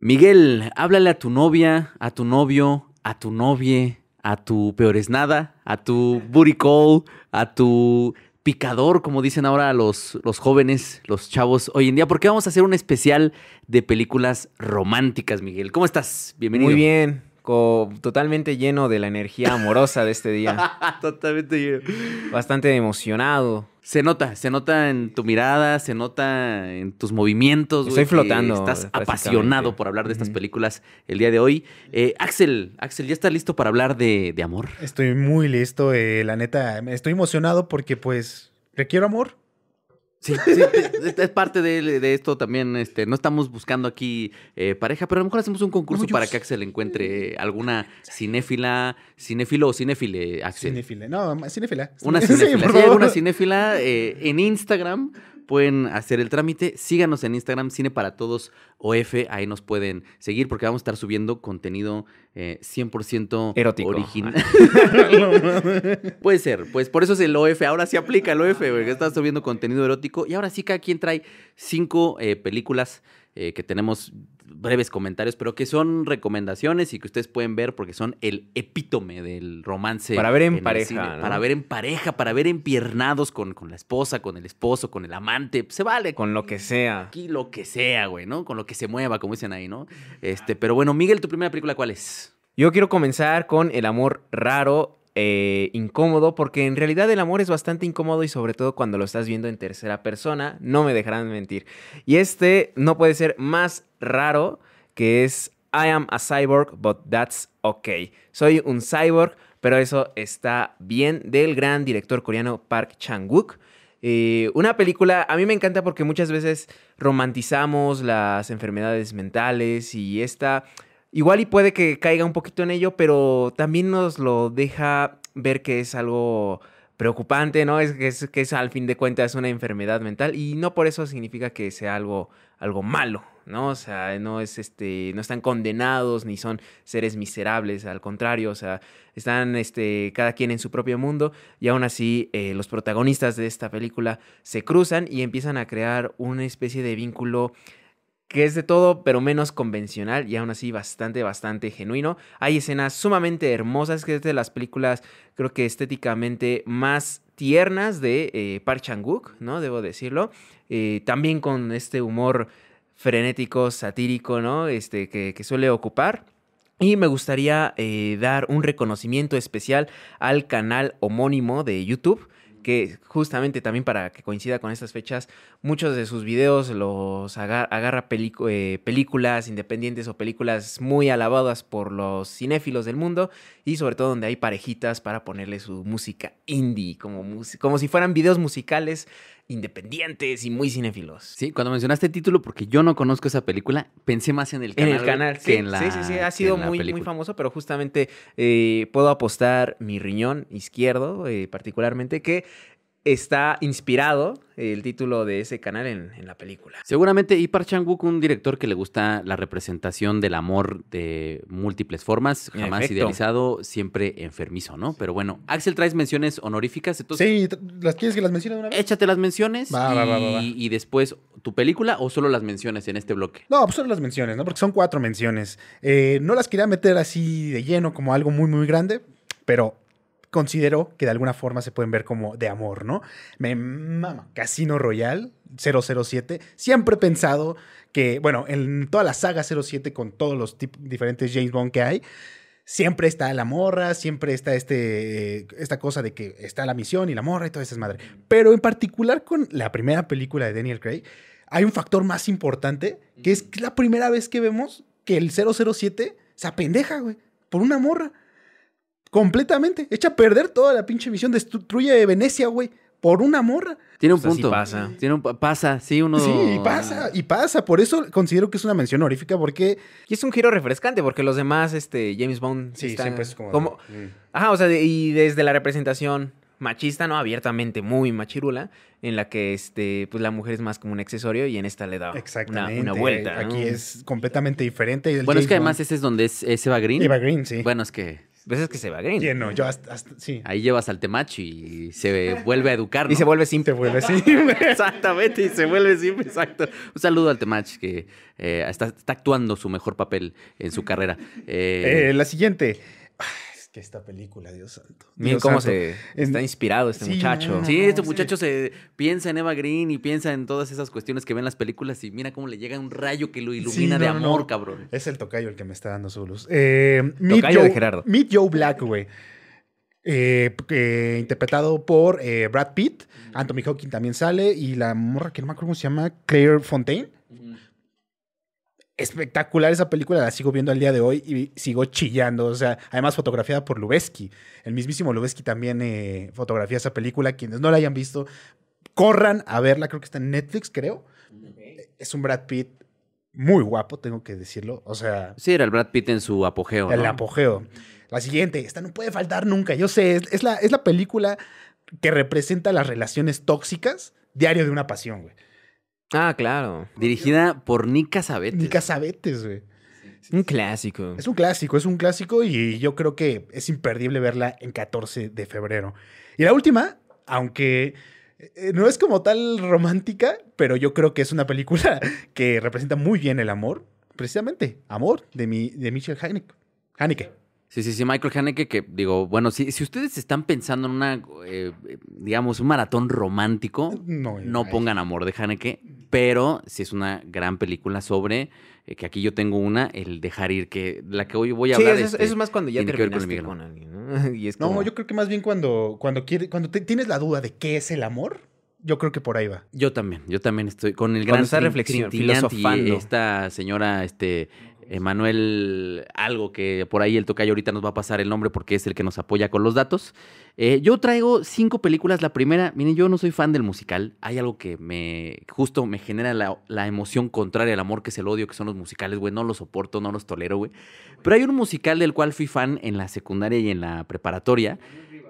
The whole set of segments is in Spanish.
Miguel, háblale a tu novia, a tu novio, a tu novie, a tu peores nada, a tu booty call, a tu picador, como dicen ahora los, los jóvenes, los chavos hoy en día, porque vamos a hacer un especial de películas románticas, Miguel. ¿Cómo estás? Bienvenido. Muy bien, totalmente lleno de la energía amorosa de este día. Totalmente lleno. Bastante emocionado. Se nota, se nota en tu mirada, se nota en tus movimientos. güey, Estoy flotando, Estás apasionado por hablar de estas películas el día de hoy. Eh, Axel, Axel, ¿ya estás listo para hablar de, de amor? Estoy muy listo, eh, la neta, me estoy emocionado porque pues requiero amor. Sí, sí, es- parte de, de esto también. Este, no estamos buscando aquí eh, pareja, pero a lo mejor hacemos un concurso No, para que Axel encuentre alguna cinéfila, cinéfilo o cinéfile, Axel. Cinéfila. No, cinéfila. Una Sí, cinéfila. por hay alguna cinéfila eh, en Instagram, pueden hacer el trámite. Síganos en Instagram, Cine para Todos OF. Ahí nos pueden seguir porque vamos a estar subiendo contenido eh, 100% Erótico. original. Puede ser, pues por eso es el OF. Ahora sí aplica el OF, porque está subiendo contenido erótico. Y ahora sí, cada quien trae cinco eh, películas eh, que tenemos breves comentarios, pero que son recomendaciones y que ustedes pueden ver porque son el epítome del romance. Para ver en pareja. Para ver en pareja, para ver empiernados con, con la esposa, con el esposo, con el amante. Se vale. Con lo que sea. Aquí lo que sea, güey, ¿no? Con lo que se mueva, como dicen ahí, ¿no? Este, pero bueno, Miguel, ¿tu primera película cuál es? Yo quiero comenzar con el amor raro, eh, incómodo, porque en realidad el amor es bastante incómodo y sobre todo cuando lo estás viendo en tercera persona, no me dejarán mentir. Y este no puede ser más raro que es I am a cyborg, but that's okay. Soy un cyborg, pero eso está bien, del gran director coreano Park Chan-wook. Eh, una película, a mí me encanta porque muchas veces romantizamos las enfermedades mentales y esta igual y puede que caiga un poquito en ello, pero también nos lo deja ver que es algo preocupante, ¿no? Es que es, que es al fin de cuentas una enfermedad mental y no por eso significa que sea algo, algo malo, ¿no? O sea, no es este, no están condenados ni son seres miserables, al contrario, o sea, están este, cada quien en su propio mundo y aún así eh, los protagonistas de esta película se cruzan y empiezan a crear una especie de vínculo que es de todo, pero menos convencional y aún así bastante, bastante genuino. Hay escenas sumamente hermosas, que es de las películas, creo que estéticamente más tiernas de eh, Park Chan-wook, ¿no? Debo decirlo. Eh, también con este humor frenético, satírico, ¿no? Este, que, suele ocupar. Y me gustaría eh, dar un reconocimiento especial al canal homónimo de YouTube, que justamente también para que coincida con estas fechas, muchos de sus videos los aga- agarra eh, películas independientes o películas muy alabadas por los cinéfilos del mundo y sobre todo donde hay parejitas para ponerle su música indie, como, como si fueran videos musicales independientes y muy cinéfilos. Sí, cuando mencionaste el título, porque yo no conozco esa película, pensé más en el En canal. el güey, canal, que sí, en la sí, sí, sí, ha sido muy, muy famoso, pero justamente eh, puedo apostar mi riñón izquierdo, eh, particularmente, que está inspirado el título de ese canal en, en la película. Seguramente, y Park Chan-wook, un director que le gusta la representación del amor de múltiples formas, jamás efecto. idealizado, siempre enfermizo, ¿no? Pero bueno, Axel, ¿traes menciones honoríficas? Entonces, Sí, ¿las quieres que las mencione de una vez? échate las menciones Va, y, va, va, va, va. y después tu película o solo las menciones en este bloque. No, pues solo las menciones, ¿no? Porque son cuatro menciones. Eh, no las quería meter así de lleno como algo muy, muy grande, pero considero que de alguna forma se pueden ver como de amor, ¿no? Me mama Casino Royale 007. Siempre he pensado que, bueno, en toda la saga 07 con todos los diferentes James Bond que hay, siempre está la morra, siempre está este, eh, esta cosa de que está la misión y la morra y toda esa es madre. Pero en particular con la primera película de Daniel Craig, hay un factor más importante, que es que es la primera vez que vemos que el 007 se apendeja, güey, por una morra. Completamente. Echa a perder toda la pinche misión. Destruye Venecia, güey, por una morra. Tiene un Pues así punto. pasa. Tiene un, pa- pasa, sí, uno. Sí, y pasa, y pasa. Por eso considero que es una mención honorífica, porque Y es un giro refrescante porque los demás, este, James Bond, sí, están siempre es como. como- Mm. Ajá, o sea, de- y desde la representación machista, ¿no? Abiertamente muy machirula, en la que, este, pues la mujer es más como un accesorio y en esta le da una, vuelta, ¿no? Aquí es completamente diferente. Bueno, es que además Bond- ese es donde es, es Eva Green. Eva Green, sí. Bueno, es que Pues es que se va Green. ¿Quién no? Yo hasta, hasta- sí. Ahí llevas al Temach y se vuelve a educar. Y se vuelve Te simple. vuelve así. Exactamente, y se vuelve siempre exacto. Un saludo al Temach que eh, está, está actuando su mejor papel en su carrera. Eh, Eh, la siguiente. Es que esta película, Dios santo. Miren cómo santo. se está inspirado este Sí, muchacho. no, no, sí, este sí. muchacho se piensa en Eva Green y piensa en todas esas cuestiones que ven en las películas y mira cómo le llega un rayo que lo ilumina Sí, de no, amor, no. cabrón. Es el tocayo el que me está dando su luz. Eh, Meet Tocayo de Gerardo. Meet Joe Black, güey. Eh, que- interpretado por eh, Brad Pitt. Anthony Hawking también sale. Y la morra que no me acuerdo cómo se llama, Claire Fontaine. Espectacular esa película, la sigo viendo al día de hoy y sigo chillando. O sea, además fotografiada por Lubeski. El mismísimo Lubeski también eh, fotografía esa película. Quienes no la hayan visto, corran a verla. Creo que está en Netflix, creo. Es un Brad Pitt muy guapo, tengo que decirlo. O sea, Sí, era el Brad Pitt en su apogeo. el ¿no? apogeo. La siguiente, esta no puede faltar nunca. Yo sé, es, es la, es la película que representa las relaciones tóxicas, Diario de una Pasión, güey. Ah, claro. Dirigida por Nick Cassavetes. Ni Casabetes, güey. Un clásico. Es un clásico, es un clásico y yo creo que es imperdible verla en 14 de febrero. Y la última, aunque eh, no es como tal romántica, pero yo creo que es una película que representa muy bien el amor. Precisamente, Amor, de, mi, de Michel Haneke. Haneke. Sí, sí, sí, Michael Haneke, que digo, bueno, si, si ustedes están pensando en una, eh, digamos, un maratón romántico, No, no ay. pongan Amor de Haneke, pero sí es una gran película sobre, eh, que aquí yo tengo una, el dejar ir, que la que hoy voy a Sí, hablar. eso, es- este, eso es más cuando ya tiene que ver con el terminaste Miguel. con, alguien, ¿no? Y es No, como- yo creo que más bien cuando, cuando, quiere, cuando te- tienes la duda de qué es el amor, yo creo que por ahí va. Yo también, yo también estoy con el gran Trin- reflexión, Trintignant y filosofando. esta señora, este, Emanuel, algo que por ahí el tocayo ahorita nos va a pasar el nombre porque es el que nos apoya con los datos. Eh, yo traigo cinco películas. La primera, miren, yo no soy fan del musical. Hay algo que me, justo me genera la, la emoción contraria al amor, que es el odio, que son los musicales, güey. No los soporto, no los tolero, güey. Pero hay un musical del cual fui fan en la secundaria y en la preparatoria.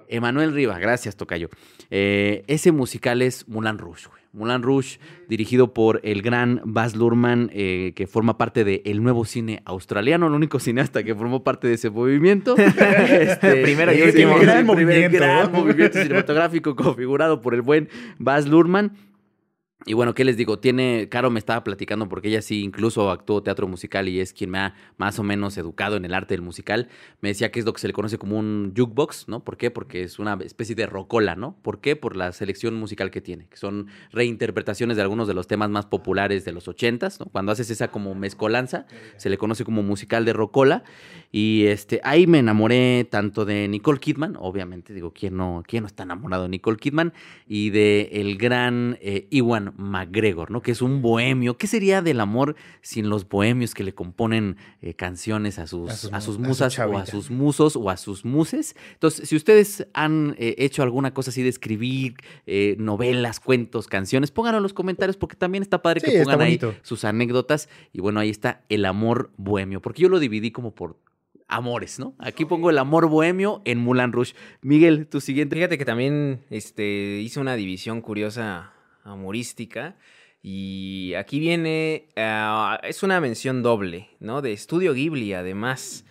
Emanuel Riva, gracias, Tocayo. Eh, ese musical es Mulan Rouge, güey. Mulan Rouge, dirigido por el gran Baz Luhrmann, eh, que forma parte del nuevo cine australiano, el único cineasta que formó parte de ese movimiento. Este, Primero y último. Gran Gran movimiento, movimiento. gran movimiento cinematográfico configurado por el buen Baz Luhrmann. Y bueno, ¿qué les digo? Tiene, Caro me estaba platicando porque ella sí incluso actuó teatro musical y es quien me ha más o menos educado en el arte del musical. Me decía que es lo que se le conoce como un jukebox, ¿no? ¿Por qué? Porque es una especie de rocola, ¿no? ¿Por qué? Por la selección musical que tiene, que son reinterpretaciones de algunos de los temas más populares de los ochentas, ¿no? Cuando haces esa como mezcolanza, se le conoce como musical de rocola. Y este, ahí me enamoré tanto de Nicole Kidman, obviamente, digo, ¿quién no, quién no está enamorado de Nicole Kidman? Y de el gran eh, Iwan McGregor, ¿no? Que es un bohemio. ¿Qué sería del amor sin los bohemios que le componen eh, canciones a sus, A a sus a su musas o a sus musos o a sus muses? Entonces, si ustedes han eh, hecho alguna cosa así de escribir eh, novelas, cuentos, canciones, pónganlo en los comentarios porque también está padre Sí, que pongan ahí sus anécdotas. Y bueno, ahí está el amor bohemio, porque yo lo dividí como por amores, ¿no? Aquí pongo el amor bohemio en Mulan Rush. Miguel, tu siguiente. Fíjate que también este, hice una división curiosa humorística. Y aquí viene, ah, es una mención doble, ¿no? De Estudio Ghibli, además.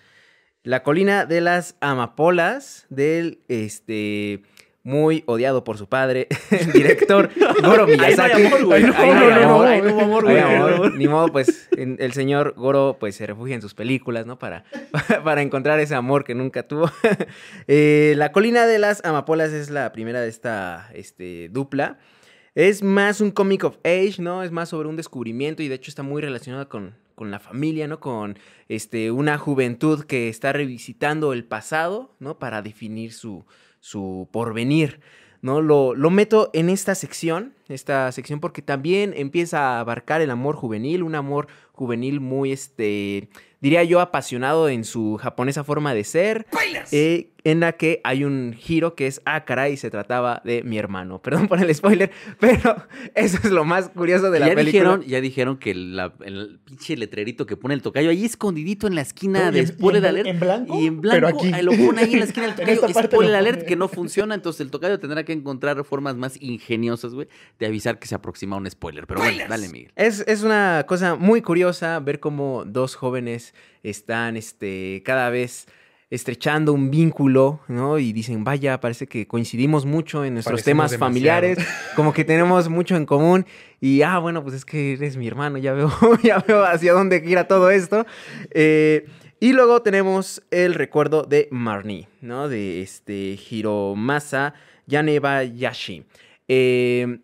La colina de las amapolas del, este, muy odiado por su padre, director Goro Miyazaki. Ahí no hay amor, güey. Ahí no Ahí no hay hay amor, amor, ahí no hubo amor, Ay, güey. amor, Ni modo, pues el señor Goro pues se refugia en sus películas, ¿no? Para, para encontrar ese amor que nunca tuvo. Eh, la colina de las amapolas es la primera de esta este, dupla. Es más un comic of age, ¿no? Es más sobre un descubrimiento y de hecho está muy relacionada con, con la familia, ¿no? Con este, una juventud que está revisitando el pasado, ¿no? Para definir su, su porvenir. ¿no? Lo, lo meto en esta sección, esta sección porque también empieza a abarcar el amor juvenil, un amor juvenil muy, este, diría yo, apasionado en su japonesa forma de ser, eh, en la que hay un giro que es, ah, caray, se trataba de mi hermano. Perdón por el spoiler, pero eso es lo más curioso de la ya película. dijeron, ya dijeron que la- el pinche letrerito que pone el tocayo ahí escondidito en la esquina de spoiler en- alert. en blanco, Y en pero blanco, aquí. ahí lo pone ahí en la esquina del tocayo. spoiler alert que no funciona, entonces el tocayo tendrá que encontrar formas más ingeniosas, güey, de avisar que se aproxima un spoiler. Pero bueno, dale, Miguel. Es, es una cosa muy curiosa ver cómo dos jóvenes están este, cada vez estrechando un vínculo, ¿no? Y dicen, vaya, parece que coincidimos mucho en nuestros Parecemos temas familiares, como que tenemos mucho en común. Y, ah, bueno, pues es que eres mi hermano, ya veo, ya veo hacia dónde gira todo esto. Eh, y luego tenemos el recuerdo de Marnie, ¿no? De este Hiromasa Yanebayashi. Eh,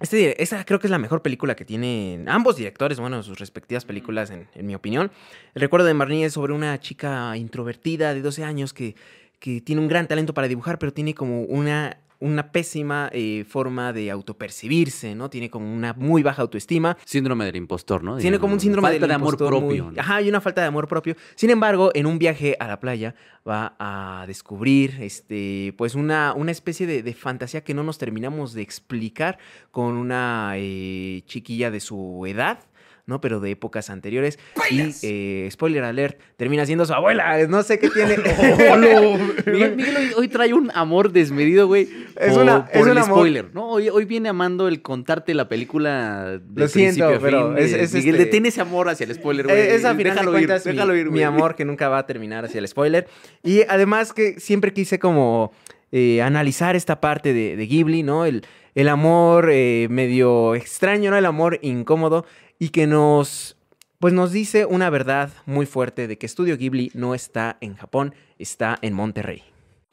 este, esa creo que es la mejor película que tienen ambos directores, bueno, sus respectivas películas, en, en mi opinión. El recuerdo de Marnie es sobre una chica introvertida de 12 años que, que tiene un gran talento para dibujar, pero tiene como una, una pésima eh, forma de autopercibirse, ¿no? Tiene como una muy baja autoestima. Síndrome del impostor, ¿no? Tiene como un síndrome Falta del de amor muy- propio. ¿no? Ajá, y una falta de amor propio. Sin embargo, en un viaje a la playa va a descubrir este, pues una, una especie de, de fantasía que no nos terminamos de explicar con una eh, chiquilla de su edad. ¿No? Pero de épocas anteriores. Y, eh, spoiler alert, termina siendo su abuela. No sé qué tiene. Miguel, Miguel hoy, hoy trae un amor desmedido, güey. Es una- por es el un amor- spoiler. No, hoy, hoy viene amando el contarte la película de Lo siento, a pero fin. es- Miguel, este- detén ese amor hacia el spoiler, güey. Eh, Es a final déjalo de ir, cuentas mi- déjalo ir, mi, güey. amor que nunca va a terminar hacia el spoiler. Y además que siempre quise como eh, analizar esta parte de, de Ghibli, ¿no? El, el amor eh, medio extraño, ¿no? El amor incómodo y que nos, pues nos dice una verdad muy fuerte de que Estudio Ghibli no está en Japón, está en Monterrey.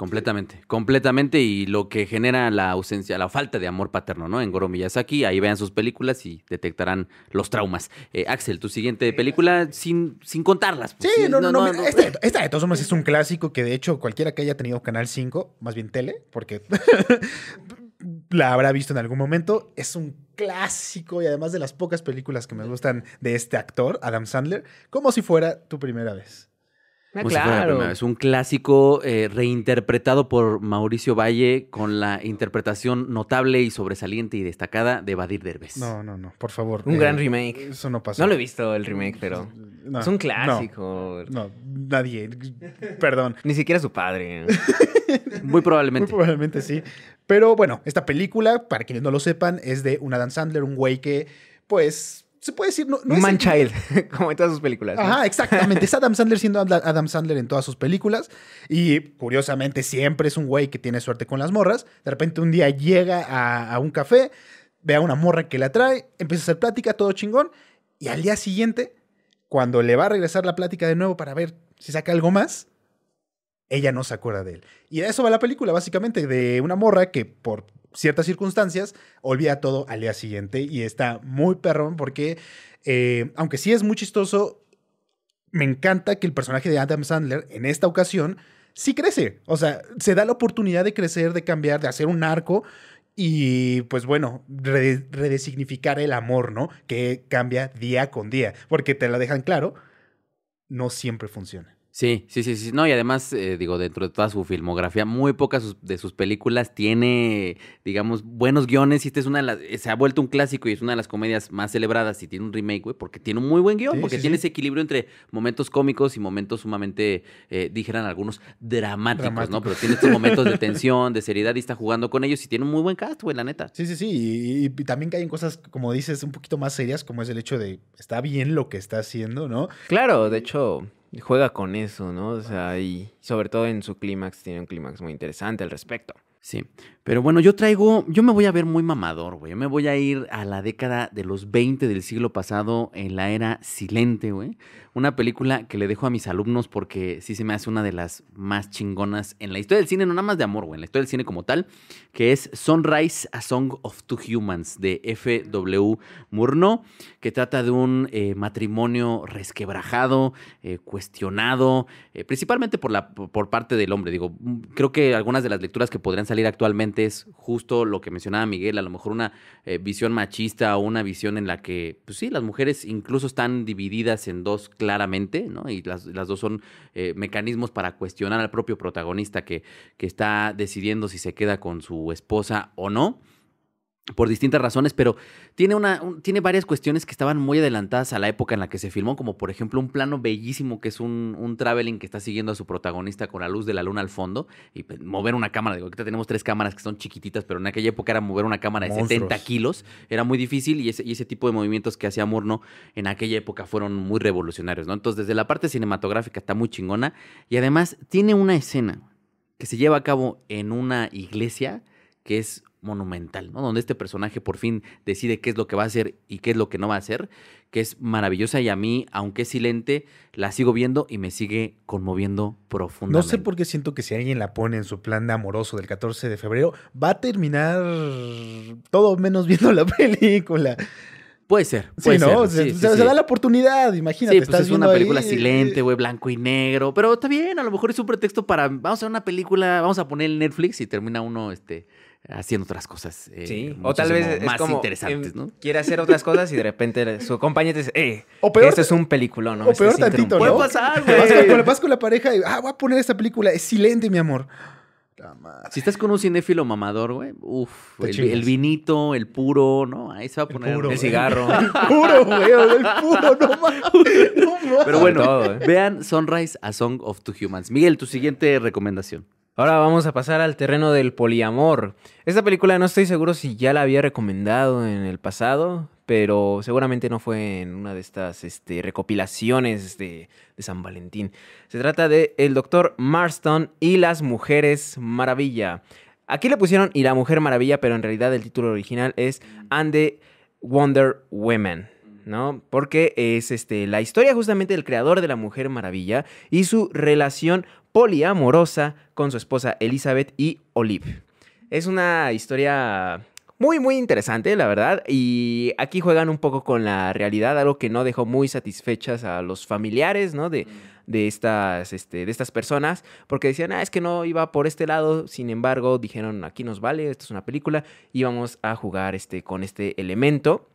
Completamente, completamente. Y lo que genera la ausencia, la falta de amor paterno, ¿no? En Goro Miyazaki, ahí vean sus películas y detectarán los traumas. Eh, Axel, tu siguiente película sin, sin contarlas. pues, Sí, no, no, no. no. Esta, esta de todos modos es un clásico que de hecho cualquiera que haya tenido Canal 5, más bien tele, porque la habrá visto en algún momento, es un clásico y además de las pocas películas que me gustan de este actor, Adam Sandler, como si fuera tu primera vez. Ah, Como si fuera la primera vez. un clásico eh, reinterpretado por Mauricio Valle con la interpretación notable y sobresaliente y destacada de Badir Derbez. No, no, no, por favor. Un eh, gran remake. Eso no pasó. No lo he visto el remake, pero No, es un no, clásico. No, nadie. Perdón. Ni siquiera su padre. Muy Muy probablemente. probablemente sí. Pero bueno, esta película, para quienes no lo sepan, es de un Adam Sandler, un güey que, pues, se puede decir, no, no es man el- child, como en todas sus películas. ¿no? Ajá, exactamente. Es Adam Sandler siendo Ad- Adam Sandler en todas sus películas. Y curiosamente siempre es un güey que tiene suerte con las morras. De repente un día llega a, a un café, ve a una morra que la trae, empieza a hacer plática, todo chingón. Y al día siguiente, cuando le va a regresar la plática de nuevo para ver si saca algo más, ella no se acuerda de él. Y de eso va la película, básicamente, de una morra que por ciertas circunstancias olvida todo al día siguiente. Y está muy perrón porque, eh, aunque sí es muy chistoso, me encanta que el personaje de Adam Sandler en esta ocasión sí crece. O sea, se da la oportunidad de crecer, de cambiar, de hacer un arco y pues bueno, re- redesignificar el amor, ¿no? Que cambia día con día, porque te lo dejan claro, no siempre funciona. Sí, sí, sí, sí. No, y además, eh, digo, dentro de toda su filmografía, muy pocas sus- de sus películas tiene, digamos, buenos guiones. Y esta es una de las, eh, se ha vuelto un clásico y es una de las comedias más celebradas y tiene un remake, güey, porque tiene un muy buen guion, Sí, porque sí, tiene sí. ese equilibrio entre momentos cómicos y momentos sumamente, eh, dijeran algunos, dramáticos, ¿no? Pero tiene estos momentos de tensión, de seriedad y está jugando con ellos y tiene un muy buen cast, güey, la neta. Sí, sí, sí. Y, y también caen cosas, como dices, un poquito más serias, como es el hecho de, está bien lo que está haciendo, ¿no? Claro, de hecho, juega con eso, ¿no? O sea, y sobre todo en su clímax, tiene un clímax muy interesante al respecto. Sí, pero bueno, yo traigo, yo me voy a ver muy mamador, güey. Yo me voy a ir a la década de los 20 del siglo pasado, en la era silente, güey. Una película que le dejo a mis alumnos porque sí se me hace una de las más chingonas en la historia del cine, no nada más de amor, güey, en la historia del cine como tal, que es Sunrise, A Song of Two Humans, de F.W. Murnau, que trata de un eh, matrimonio resquebrajado, eh, cuestionado, eh, principalmente por, la, por parte del hombre. Digo, creo que algunas de las lecturas que podrían salir actualmente es justo lo que mencionaba Miguel, a lo mejor una visión machista o una visión en la que, pues sí, las mujeres incluso están divididas en dos claramente, ¿no? Y las, las dos son eh, mecanismos para cuestionar al propio protagonista que, que está decidiendo si se queda con su esposa o no. Por distintas razones, pero tiene, una, un- tiene varias cuestiones que estaban muy adelantadas a la época en la que se filmó, como por ejemplo un plano bellísimo que es un, un traveling que está siguiendo a su protagonista con la luz de la luna al fondo y pues, mover una cámara. Digo, ahorita tenemos tres cámaras que son chiquititas, pero en aquella época era mover una cámara de 70 Monstruos. kilos, era muy difícil y ese, y ese tipo de movimientos que hacía Murno en aquella época fueron muy revolucionarios, ¿no? Entonces, desde la parte cinematográfica está muy chingona y además tiene una escena que se lleva a cabo en una iglesia que es monumental, ¿no? Donde este personaje por fin decide qué es lo que va a hacer y qué es lo que no va a hacer, que es maravillosa y a mí, aunque es silente, la sigo viendo y me sigue conmoviendo No profundamente. sé por qué siento que si alguien la pone en su plan de amoroso del 14 de febrero, va a terminar todo menos viendo la película. Puede ser, Sí, puede ¿no? ser, se, sí, sí, se- sí. se da la oportunidad, imagínate. Sí, pues estás es una película ahí, silente, eh, güey, blanco y negro. Pero está bien, a lo mejor es un pretexto para. Vamos a ver una película, vamos a poner el Netflix y termina uno este, haciendo otras cosas. eh, Sí, o tal vez es más como interesantes, em, ¿no? quiere hacer otras cosas y de repente su compañero te dice, eh, O peor, esto es un peliculón, ¿no? o peor Estás tantito, Puede ¿no? pasar, Vas güey. con, vas con la pareja y, ah, voy a poner esta película, es silente, mi amor. Si estás con un cinéfilo mamador, güey, uff, el, vinito, el puro, ¿no? Ahí se va a El poner. puro, El cigarro. El puro, güey, el puro, no mames. No mames. Pero bueno, todo, ¿eh? vean Sunrise, A Song of Two Humans. Miguel, tu siguiente recomendación. Ahora vamos a pasar al terreno del poliamor. Esta película no estoy seguro si ya la había recomendado en el pasado, pero seguramente no fue en una de estas este, recopilaciones de, de San Valentín. Se trata de El Doctor Marston y las Mujeres Maravilla. Aquí le pusieron y la Mujer Maravilla, pero en realidad el título original es And the Wonder Women. ¿No? Porque es este, la historia justamente del creador de la Mujer Maravilla y su relación poliamorosa con su esposa Elizabeth y Olive. Es una historia muy, muy interesante, la verdad. Y aquí juegan un poco con la realidad, algo que no dejó muy satisfechas a los familiares, ¿no? De, de, estas, este, de estas personas, porque decían, ah, es que no iba por este lado. Sin embargo, dijeron, aquí nos vale, esto es una película, y vamos a jugar este, con este elemento.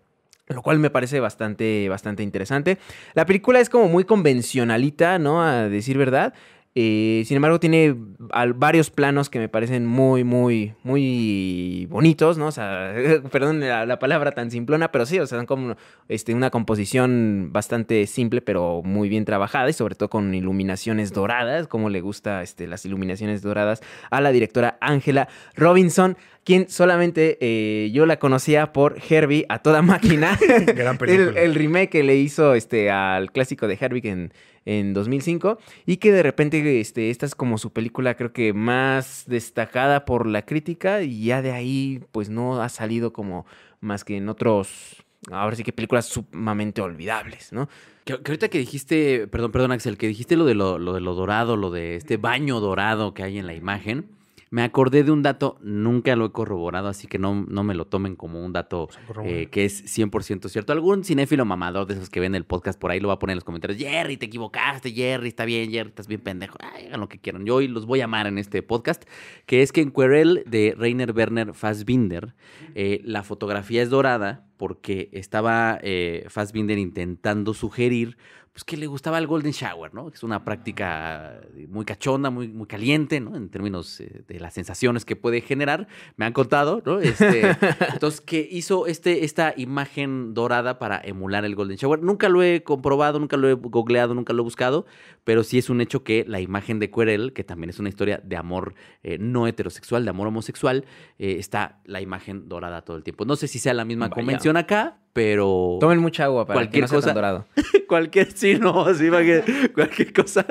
Lo cual me parece bastante, bastante interesante. La película es como muy convencionalita, ¿no? A decir verdad. Eh, sin embargo, tiene al- varios planos que me parecen muy, muy, muy bonitos, ¿no? O sea, perdón la, la palabra tan simplona, pero sí, o sea, son como este, una composición bastante simple, pero muy bien trabajada y sobre todo con iluminaciones doradas, como le gusta este, las iluminaciones doradas a la directora Ángela Robinson, quien solamente eh, yo la conocía por Herbie a toda máquina. Gran película. el, el remake que le hizo este, al clásico de Herbie en, en 2005 y que de repente este, esta es como su película creo que más destacada por la crítica y ya de ahí pues no ha salido como más que en otros, ahora sí que películas sumamente olvidables, ¿no? Que, que ahorita que dijiste, perdón, perdón, Axel, que dijiste lo de lo, lo de lo dorado, lo de este baño dorado que hay en la imagen. Me acordé de un dato, nunca lo he corroborado, así que no, no me lo tomen como un dato eh, que es 100% cierto. Algún cinéfilo mamador de esos que ven el podcast por ahí lo va a poner en los comentarios. Jerry, te equivocaste, Jerry, está bien, Jerry, estás bien pendejo. Ay, hagan lo que quieran. Yo hoy los voy a amar en este podcast, que es que en Querel de Rainer Werner Fassbinder, eh, la fotografía es dorada porque estaba eh, Fassbinder intentando sugerir pues que le gustaba el golden shower, ¿no? Es una práctica muy cachonda, muy, muy caliente, ¿no? En términos eh, de las sensaciones que puede generar. Me han contado, ¿no? Este, entonces, que hizo este, esta imagen dorada para emular el golden shower. Nunca lo he comprobado, nunca lo he googleado, nunca lo he buscado, pero sí es un hecho que la imagen de Querel, que también es una historia de amor eh, no heterosexual, de amor homosexual, eh, está la imagen dorada todo el tiempo. No sé si sea la misma Vaya. convención acá, pero... Tomen mucha agua para Cualquier que no sea cosa. tan dorado. cualquier sí, no, sí, para que cualquier cosa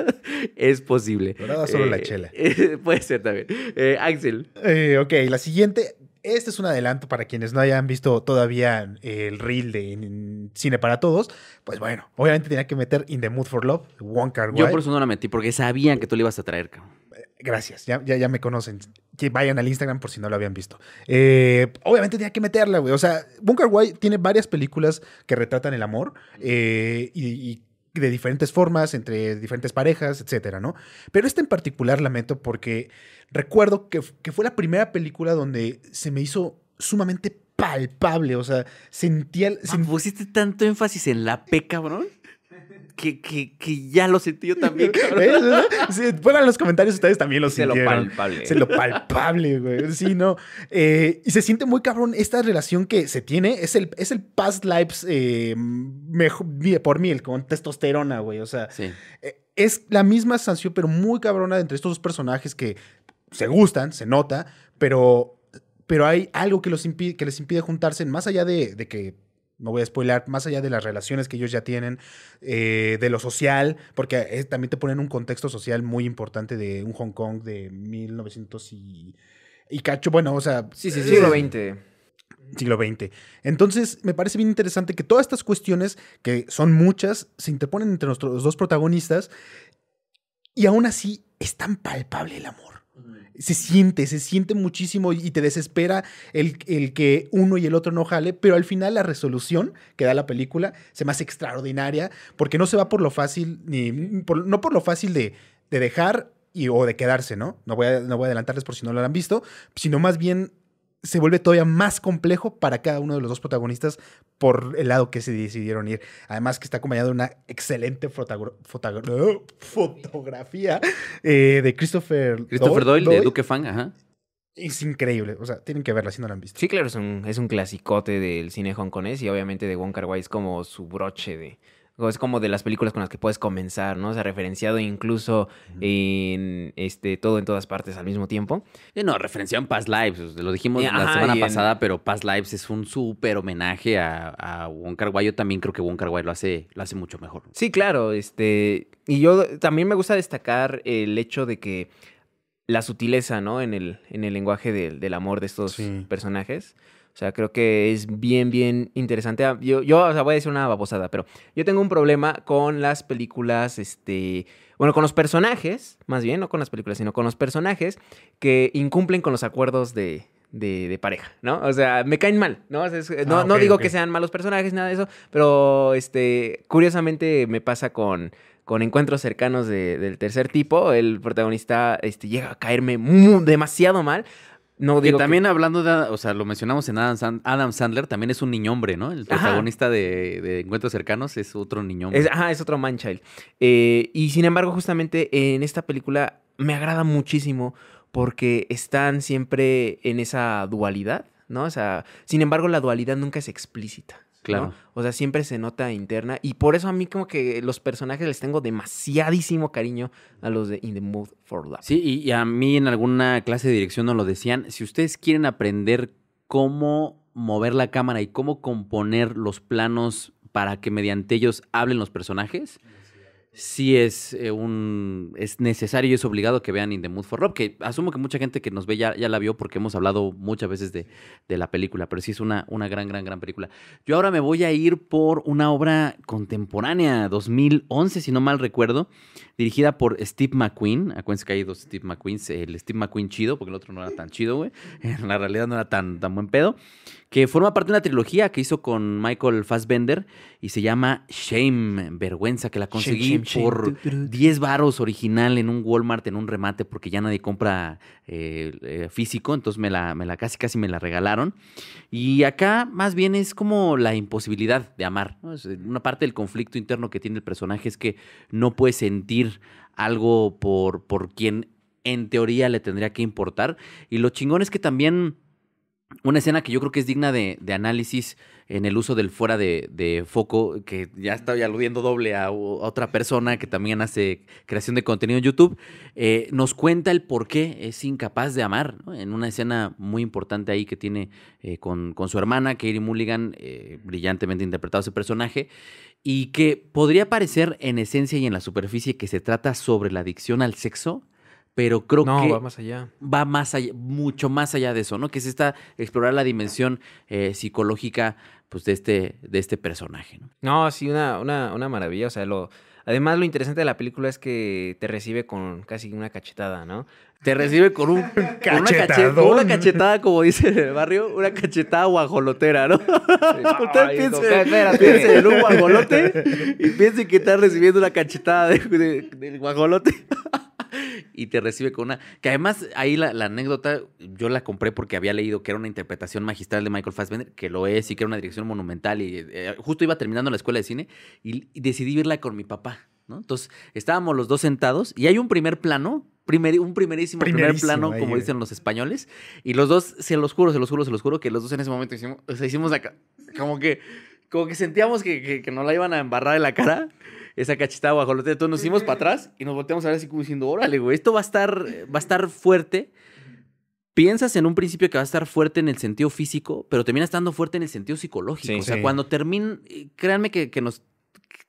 es posible. Dorada solo la chela. eh, puede ser también. Eh, Axel. Eh, ok, la siguiente. Este es un adelanto para quienes no hayan visto todavía el reel de en Cine para Todos. Pues bueno, obviamente tenía que meter In the Mood for Love, Wong Kar Yo por eso no la metí, porque sabían que tú le ibas a traer, cabrón. Gracias, ya, ya, ya me conocen. Que vayan al Instagram por si no lo habían visto. Eh, obviamente tenía que meterla, güey. O sea, Bunker White tiene varias películas que retratan el amor eh, y, y de diferentes formas, entre diferentes parejas, etcétera, ¿no? Pero esta en particular lamento porque recuerdo que, que fue la primera película donde se me hizo sumamente palpable. O sea, sentía. Ah, ¿Pusiste tanto énfasis en la P, cabrón? Que, que, que ya lo sentí yo también, cabrón. Sí, pongan en los comentarios ustedes también lo Se lo sintieron. palpable. Se lo palpable, güey. Sí, no. Eh, y se siente muy cabrón esta relación que se tiene. Es el, es el past lives eh, mejor, por mil, con testosterona, güey. O sea, Sí. eh, es la misma sanción, pero muy cabrona entre estos dos personajes que se gustan, se nota, pero, pero hay algo que, los impide, que les impide juntarse, más allá de, de que, no voy a spoiler, más allá de las relaciones que ellos ya tienen, eh, de lo social, porque eh, también te ponen un contexto social muy importante de un Hong Kong de 1900 y, y cacho, bueno, o sea... Sí, sí, sí. Siglo eh, XX. siglo XX. Entonces, me parece bien interesante que todas estas cuestiones, que son muchas, se interponen entre nuestros dos protagonistas y aún así es tan palpable el amor. Se siente, se siente muchísimo y te desespera el, el que uno y el otro no jale, pero al final la resolución que da la película se me hace extraordinaria porque no se va por lo fácil, ni no por lo fácil de, de dejar y, o de quedarse, ¿no? No voy, a, no voy a adelantarles por si no lo han visto, sino más bien se vuelve todavía más complejo para cada uno de los dos protagonistas por el lado que se decidieron ir. Además que está acompañado de una excelente fotografía eh, de Christopher, Christopher Doyle, de Duque Fang, ajá. Es increíble. O sea, tienen que verla si no la han visto. Sí, claro, es un, es un clasicote del cine hongkonés y obviamente de Wong Kar Wai es como su broche de... Es como de las películas con las que puedes comenzar, ¿no? O sea, referenciado incluso en este todo en todas partes al mismo tiempo. Eh, no, referenciaron Past Lives, lo dijimos Eh, la semana en- pasada, pero Past Lives es un súper homenaje a, a Wong Kar Wai. Yo también creo que Wong Kar Wai lo hace, lo hace mucho mejor. Sí, claro, este, y yo también me gusta destacar el hecho de que la sutileza, ¿no? En el, en el lenguaje del, del amor de estos Sí. personajes. O sea, creo que es bien, bien interesante. Ah, Yo, yo, o sea, voy a decir una babosada, pero yo tengo un problema con las películas, este, bueno, con los personajes, más bien, no con las películas, sino con los personajes que incumplen con los acuerdos de, de, de pareja, ¿no? O sea, me caen mal, ¿no? O sea, es- no, Ah, no digo que sean malos personajes, nada de eso, pero, este, curiosamente me pasa con, con encuentros cercanos de- del tercer tipo. El protagonista, este, llega a caerme demasiado mal. No Que digo que- también hablando de, o sea, lo mencionamos en Adam, Sand- Adam Sandler, también es un niño hombre, ¿no? El protagonista de, de Encuentros Cercanos es otro niño hombre. Es, ajá, es otro Manchild. Eh, y sin embargo, justamente en esta película me agrada muchísimo porque están siempre en esa dualidad, ¿no? O sea, sin embargo, la dualidad nunca es explícita. ¿No? Claro. O sea, siempre se nota interna. Y por eso a mí como que los personajes les tengo demasiadísimo cariño a los de In the Mood for Love. Sí, y, y a mí en alguna clase de dirección nos lo decían. Si ustedes quieren aprender cómo mover la cámara y cómo componer los planos para que mediante ellos hablen los personajes, sí es eh, un es necesario y es obligado que vean In the Mood for Love, que asumo que mucha gente que nos ve ya, ya la vio porque hemos hablado muchas veces de, de la película, pero sí es una, una gran, gran, gran película. Yo ahora me voy a ir por una obra contemporánea, 2011, si no mal recuerdo, dirigida por Steve McQueen. Acuérdense que hay dos Steve McQueens, el Steve McQueen chido, porque el otro no era tan chido, güey. En la realidad no era tan, tan buen pedo. Que forma parte de una trilogía que hizo con Michael Fassbender y se llama Shame, Vergüenza, que la conseguí Shame, shame, por shame. Tu, tu, tu. 10 varos original en un Walmart, en un remate, porque ya nadie compra eh, eh, físico, entonces me la, me la casi casi me la regalaron. Y acá más bien es como la imposibilidad de amar. ¿no? Es, eh, Una parte del conflicto interno que tiene el personaje es que no puede sentir algo por, por quien en teoría le tendría que importar. Y lo chingón es que también una escena que yo creo que es digna de, análisis en el uso del fuera de, foco, que ya estoy aludiendo doble a otra persona que también hace creación de contenido en YouTube, eh, nos cuenta el por qué es incapaz de amar, ¿no? en una escena muy importante ahí que tiene eh, con, con su hermana, Katie Mulligan, eh, brillantemente interpretado ese personaje, y que podría parecer en esencia y en la superficie que se trata sobre la adicción al sexo, pero creo No, que va más allá. va más allá, mucho más allá de eso, ¿no? Que es esta explorar la dimensión eh, psicológica pues, de, este, de este personaje, ¿no? No, sí, una, una, una maravilla. O sea, lo. Además, lo interesante de la película es que te recibe con casi una cachetada, ¿no? Te recibe con, un, con, una, cache- Cachetadón. con una cachetada, como dice en el barrio, una cachetada guajolotera, ¿no? Usted piense, no, espérate. piense en un guajolote y piense que está recibiendo una cachetada de- de- del guajolote. y te recibe con una... Que además ahí la, la anécdota yo la compré porque había leído que era una interpretación magistral de Michael Fassbender, que lo es y que era una dirección monumental y eh, justo iba terminando la escuela de cine y, y decidí verla con mi papá, ¿no? Entonces estábamos los dos sentados y hay un primer plano primer- un primerísimo, primer plano, como güey. dicen los españoles. Y los dos, se los juro, se los juro, se los juro, que los dos en ese momento hicimos, o sea, hicimos acá, como que, como que sentíamos que, que, que nos la iban a embarrar en la cara. Esa cachetada guajolote. Entonces nos hicimos para atrás y nos volteamos a ver así como diciendo, órale, güey, esto va a estar, va a estar fuerte. Piensas en un principio que va a estar fuerte en el sentido físico, pero termina estando fuerte en el sentido psicológico. Sí. o sea, Sí. cuando termina, créanme que, que nos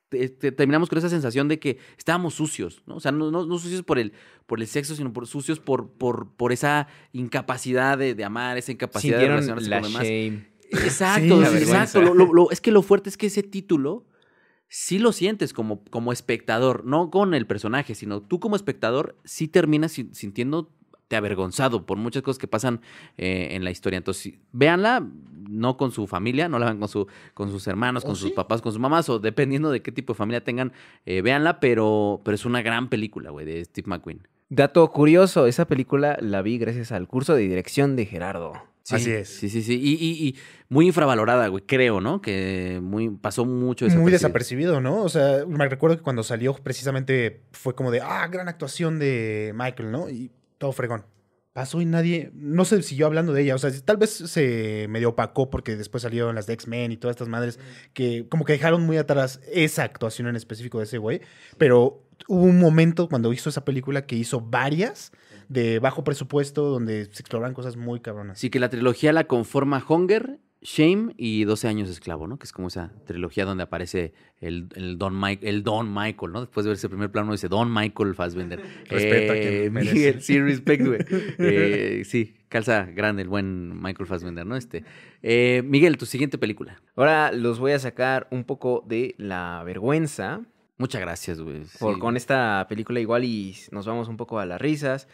te- terminamos con esa sensación de que estábamos sucios, ¿no? O sea, no, no- no sucios por el, por el sexo, sino por sucios por, por, por esa incapacidad de, de amar, esa incapacidad de relacionarse la con los demás. shame. Exacto, Sí, exacto. vergüenza. Lo- lo- lo- es que lo fuerte es que ese título sí lo sientes como, como espectador, no con el personaje, sino tú como espectador sí terminas sin- sintiéndote avergonzado por muchas cosas que pasan eh, en la historia. Entonces, sí, véanla, no con su familia, no la vean con, su, con sus hermanos, ¿O con sus papás, con sus mamás, o dependiendo de qué tipo de familia tengan, eh, véanla, pero, pero es una gran película, güey, de Steve McQueen. Dato curioso, esa película la vi gracias al curso de dirección de Gerardo. Sí, Así es. Sí, sí, sí. Y, y- y muy infravalorada, güey, creo, ¿no? Que muy, pasó mucho Muy desapercibida. desapercibido, ¿no? O sea, me recuerdo que cuando salió precisamente fue como de, ah, gran actuación de Michael, ¿no? Y todo fregón. Pasó y nadie, no se siguió hablando de ella. O sea, tal vez se medio opacó porque después salieron las de X-Men y todas estas madres que como que dejaron muy atrás esa actuación en específico de ese güey. Pero hubo un momento cuando hizo esa película que hizo varias de bajo presupuesto donde se exploran cosas muy cabronas. Así que la trilogía la conforma Hunger, Shame y 12 años de esclavo, ¿no? Que es como esa trilogía donde aparece el, el Don, Mike, el Don Michael, ¿no? Después de ver ese primer plano dice Don Michael Fassbender. Respeto a quien merece. Miguel, sí, respect, güey. Eh, sí, calza grande el buen Michael Fassbender, ¿no? Este. Eh, Miguel, tu siguiente película. Ahora los voy a sacar un poco de la vergüenza. Muchas gracias, güey. por- Sí. con esta película igual y nos vamos un poco a las risas.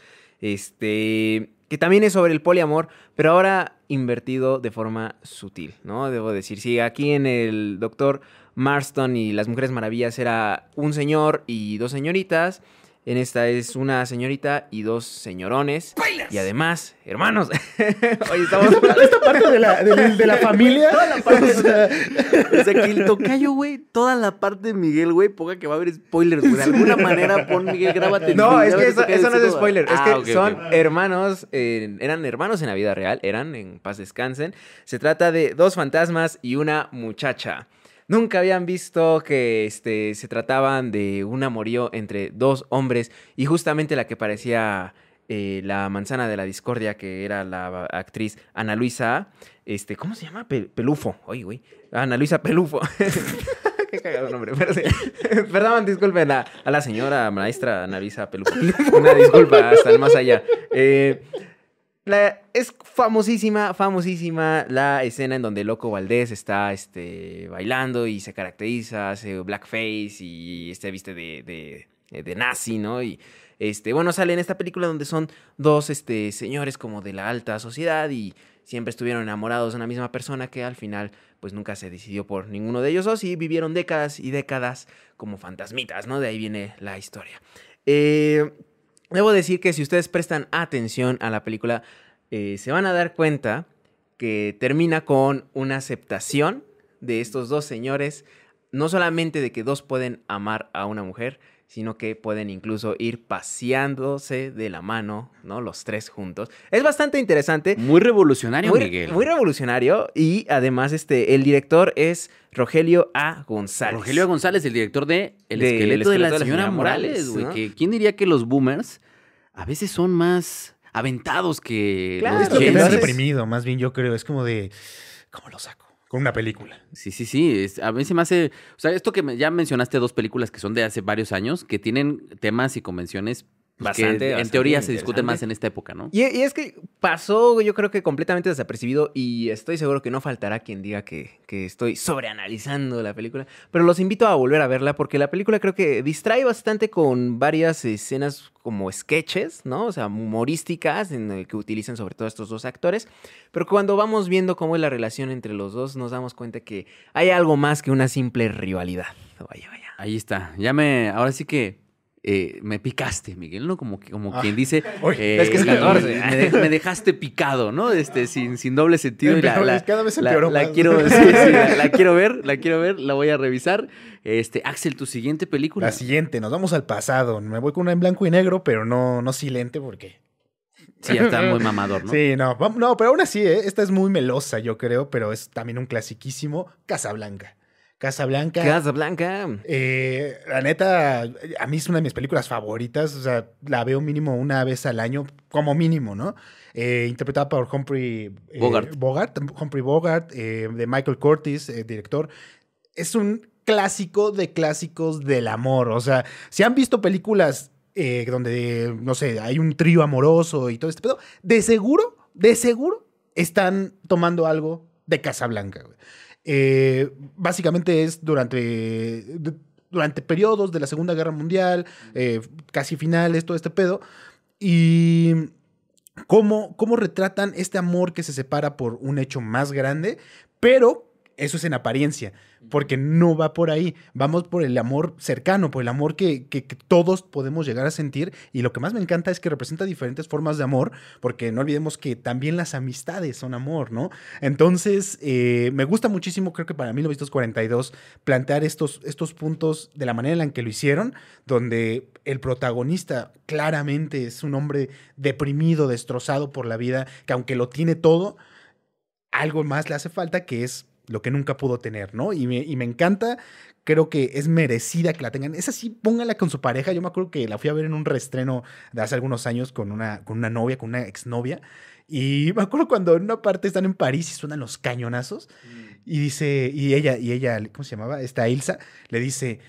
Este, que también es sobre el poliamor, pero ahora invertido de forma sutil, ¿no? Debo decir, sí, aquí en el Doctor Marston y las Mujeres Maravillas era un señor y dos señoritas. En esta es una señorita y dos señorones. Y además, hermanos. Oye, estamos... Esta parte de la, de, de la familia. o sea, O sea, que el tocayo, güey, toda la parte de Miguel, güey, ponga que va a haber spoilers, güey. De alguna manera pon Miguel, grábate. No, Miguel, es que eso, no es spoiler. Es Ah, que son hermanos, eh, eran hermanos en la vida real, eran en paz descansen. Se trata de dos fantasmas y una muchacha. Nunca habían visto que este, se trataban de un amorío entre dos hombres y justamente la que parecía eh, la manzana de la discordia, que era la actriz Ana Luisa, este, ¿cómo se llama? Pe- Pelufo, oye, güey, Ana Luisa Pelufo. Qué cagado nombre, perdón. Disculpen a, a la señora maestra Ana Luisa Pelufo. Una disculpa hasta el más allá. Eh, es famosísima, famosísima la escena en donde Loco Valdés está este, bailando y se caracteriza, hace blackface y este viste de, de, de nazi, ¿no? Y este, bueno, sale en esta película donde son dos este, señores como de la alta sociedad y siempre estuvieron enamorados de una misma persona que al final pues nunca se decidió por ninguno de ellos dos y vivieron décadas y décadas como fantasmitas, ¿no? De ahí viene la historia. Eh, Debo decir que si ustedes prestan atención a la película, eh, se van a dar cuenta que termina con una aceptación de estos dos señores, no solamente de que dos pueden amar a una mujer, sino que pueden incluso ir paseándose de la mano, ¿no? Los tres juntos. Es bastante interesante. Muy revolucionario, Muy, Miguel. muy revolucionario y además este, el director es Rogelio A. González. Rogelio González, el director de El De El esqueleto de la de la señora señora Morales, güey. ¿Quién diría que los boomers a veces son más aventados que Claro, los que Zs? reprimido, más bien yo creo. Es como de, ¿cómo lo saco? Con una película. Sí, sí, sí. es- a mí se me hace. O sea, esto que me- ya mencionaste dos películas que son de hace varios años, que tienen temas y convenciones que Bastante, en bastante teoría se discuten interesante. más en esta época, ¿no? Y, y es que pasó, yo creo que completamente desapercibido y estoy seguro que no faltará quien diga que, que estoy sobreanalizando la película, pero los invito a volver a verla porque la película creo que distrae bastante con varias escenas como sketches, ¿no? O sea, humorísticas en el que utilizan sobre todo estos dos actores, pero cuando vamos viendo cómo es la relación entre los dos nos damos cuenta que hay algo más que una simple rivalidad. Vaya, vaya. Ahí está. Ya me. Ahora sí que. Eh, me picaste, Miguel, ¿no? Como, como Ah. quien dice. Uy, eh, es que es 14. Me, de- me dejaste picado, ¿no? Este, sin, sin doble sentido. y la, Empeoró, la- cada vez la- empeoró la más. quiero, sí, sí, la, quiero ver, la quiero ver, la voy a revisar. Este, Axel, tu siguiente película. La siguiente, nos vamos al pasado. Me voy con una en blanco y negro, pero no, no silente porque... Sí, está muy mamador, ¿no? Sí, no, no, pero aún así, ¿eh? esta es muy melosa, yo creo, pero es también un clasiquísimo, Casablanca. Casablanca. Casablanca. Eh, la neta, a mí es una de mis películas favoritas. O sea, la veo mínimo una vez al año, como mínimo, ¿no? Eh, interpretada por Humphrey eh, Bogart. Bogart, Humphrey Bogart, eh, de Michael Curtis, director. Es un clásico de clásicos del amor. O sea, si han visto películas donde, no sé, hay un trío amoroso y todo este pedo, de seguro, de seguro, están tomando algo de Casablanca, güey. Eh, básicamente es durante, du- durante periodos de la Segunda Guerra Mundial, eh, casi finales, todo este pedo. Y cómo, cómo retratan este amor que se separa por un hecho más grande, pero eso es en apariencia, porque no va por ahí. Vamos por el amor cercano, por el amor que, todos podemos llegar a sentir. Y lo que más me encanta es que representa diferentes formas de amor, porque no olvidemos que también las amistades son amor, ¿no? Entonces, eh, me gusta muchísimo, creo que para 1942, plantear estos, estos puntos de la manera en la que lo hicieron, donde el protagonista claramente es un hombre deprimido, destrozado por la vida, que aunque lo tiene todo, algo más le hace falta, que es lo que nunca pudo tener, ¿no? Y me, y me encanta, creo que es merecida que la tengan. Es así, póngala con su pareja. Yo me acuerdo que la fui a ver en un reestreno de hace algunos años con una, con una novia, con una exnovia. Y me acuerdo cuando en una parte están en París y suenan los cañonazos. Y dice, y ella, y ella, ¿cómo se llamaba? Esta Ilsa, le dice,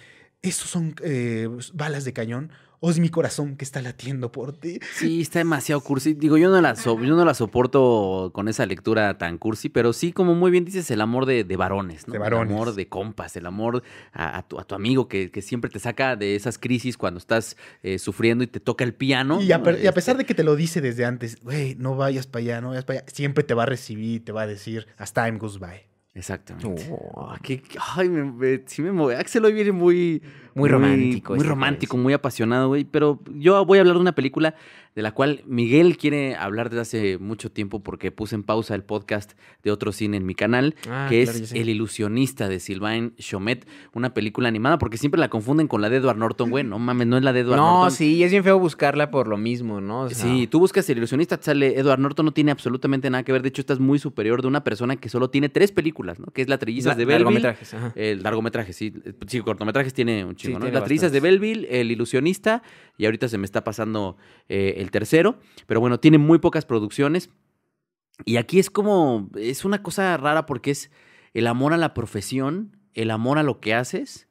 ¿estos son eh, balas de cañón? ¿O es mi corazón que está latiendo por ti? Sí, está demasiado cursi. Digo, yo no la, so- yo no la soporto con esa lectura tan cursi, pero sí, como muy bien dices, el amor de, de varones, ¿no? De varones. El amor de compas, el amor a, a tu, a tu amigo que, que siempre te saca de esas crisis cuando estás eh, sufriendo y te toca el piano. Y a, ¿no? per- y a pesar Este, de que te lo dice desde antes, güey, no vayas para allá, no vayas para allá, siempre te va a recibir, te va a decir, as time goes by. Exactamente. Oh. Ah, qué- ay, me, me- sí me mueve. Axel hoy viene muy... Muy romántico Muy romántico, muy apasionado, güey. Pero yo voy a hablar de una película de la cual Miguel quiere hablar desde hace mucho tiempo porque puse en pausa el podcast de otro cine en mi canal, Ah, que claro, es. El ilusionista de Sylvain Chomet, una película animada, porque siempre la confunden con la de Edward Norton, güey. No mames, no es la de Edward No, Norton. sí, es bien feo buscarla por lo mismo, ¿no? O sea, Sí, tú buscas el ilusionista, te sale Edward Norton, no tiene absolutamente nada que ver. De hecho, estás muy superior de una persona que solo tiene tres películas, ¿no? Que es La Trillizas la- de Belleville. largometrajes, ajá. El largometraje, sí. Sí, cortometrajes tiene un chingo, Sí, ¿no? tiene Las Trillizas de. Belleville, El Ilusionista, y ahorita se me está pasando eh, el tercero. Pero bueno, tiene muy pocas producciones. Y aquí es como, es una cosa rara porque es el amor a la profesión, el amor a lo que haces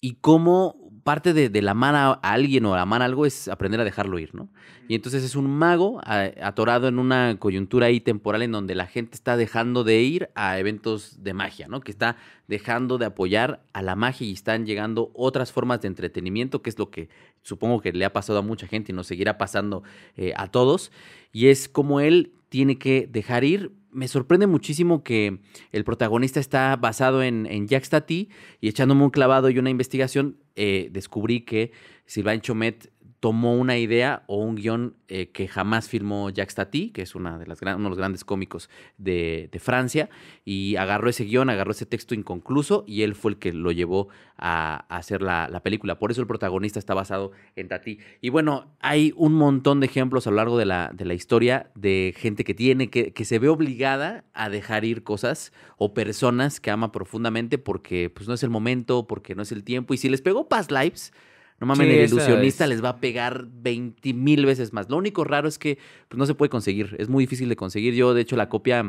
y cómo parte de, del amar a alguien o amar algo es aprender a dejarlo ir, ¿no? Y entonces es un mago a- atorado en una coyuntura ahí temporal en donde la gente está dejando de ir a eventos de magia, ¿no? Que está dejando de apoyar a la magia y están llegando otras formas de entretenimiento, que es lo que supongo que le ha pasado a mucha gente y nos seguirá pasando eh, a todos. Y es como él tiene que dejar ir. Me sorprende muchísimo que el protagonista está basado en, en Jacques Tati y echándome un clavado y una investigación, eh, descubrí que Sylvain Chomet tomó una idea o un guion eh, que jamás firmó Jacques Tati, que es una de las gran- uno de los grandes cómicos de, Francia, y agarró ese guion, agarró ese texto inconcluso y él fue el que lo llevó a, hacer la, la película. Por eso el protagonista está basado en Tati. Y bueno, hay un montón de ejemplos a lo largo de la, de la historia de gente que tiene, que, que se ve obligada a dejar ir cosas o personas que ama profundamente porque pues no es el momento, porque no es el tiempo. Y si les pegó Past Lives, no mames, Sí, el ilusionista es- les va a pegar 20 mil veces más. Lo único raro es que pues, no se puede conseguir. Es muy difícil de conseguir. Yo, de hecho, la copia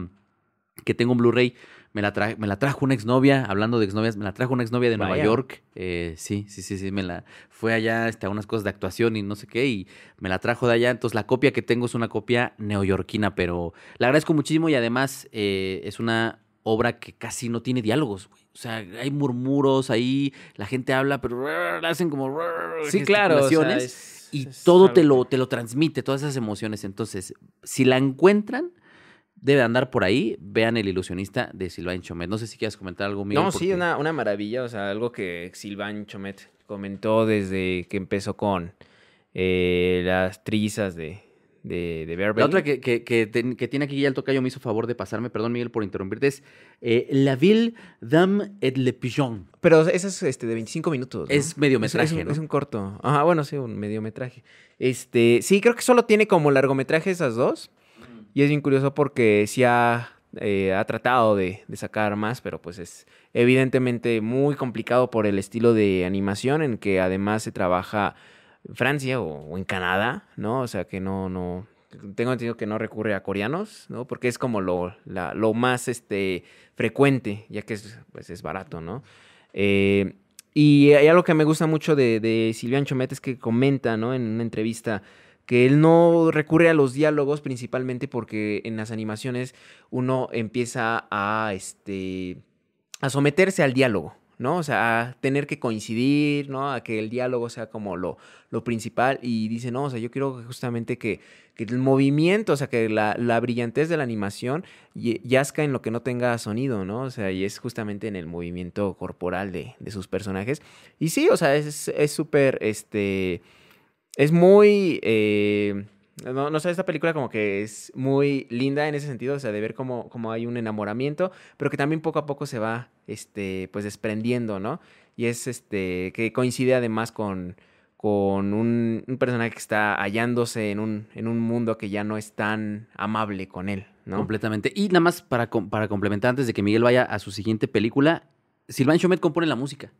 que tengo en Blu-ray me la, tra- me la trajo una exnovia, hablando de exnovias, me la trajo una exnovia de Nueva. York. Eh, sí, sí, sí, sí, me la fue allá este, a unas cosas de actuación y no sé qué, y me la trajo de allá. Entonces, la copia que tengo es una copia neoyorquina, pero la agradezco muchísimo y además eh, es una obra que casi no tiene diálogos, güey. Sea, hay murmuros ahí, la gente habla, pero hacen como Sí, claro. o sea, gesticulaciones es- y es todo algo te lo, te lo transmite, todas esas emociones. Entonces, si la encuentran, debe andar por ahí, vean El ilusionista de Silvain Chomet. No sé si quieres comentar algo, Miguel. No, sí, una, una maravilla, o sea, algo que Silvan Chomet comentó desde que empezó con eh, las trizas de, de, de Bear La otra que, que, que, ten- que tiene aquí ya el tocayo me hizo favor de pasarme, perdón Miguel por interrumpirte, es eh, La Ville d'Homme et le Pigeon. Pero esa es este, de 25 minutos. ¿no? Es mediometraje, es, es un, ¿no? es un corto. Ajá, bueno, sí, un mediometraje. Este, sí, creo que solo tiene como largometraje esas dos. Y es bien curioso porque sí ha, eh, ha tratado de, de sacar más, pero pues es evidentemente muy complicado por el estilo de animación en que además se trabaja Francia o, en Canadá, ¿no? O sea que no, no, tengo entendido que no recurre a coreanos, ¿no? Porque es como lo, la- lo más este, frecuente, ya que es, pues, es barato, ¿no? Eh, y hay algo que me gusta mucho de, de Silvian Chomet es que comenta, ¿no? En una entrevista que él no recurre a los diálogos principalmente porque en las animaciones uno empieza a, este, a someterse al diálogo, ¿no? O sea, a tener que coincidir, ¿no? A que el diálogo sea como lo, lo principal y dice, no, o sea, yo quiero justamente que, que el movimiento, o sea, que la, la brillantez de la animación yazca en lo que no tenga sonido, ¿no? O sea, y es justamente en el movimiento corporal de, de sus personajes. Y sí, o sea, es es súper, este, es muy, eh, no, no sé, esta película como que es muy linda en ese sentido, o sea, de ver cómo, cómo hay un enamoramiento, pero que también poco a poco se va, este, pues desprendiendo, ¿no? Y es, este, que coincide además con, con un, un personaje que está hallándose en un, en un mundo que ya no es tan amable con él, ¿no? Completamente. Y nada más para, para complementar antes de que Miguel vaya a su siguiente película, Silvan Chomet compone la música.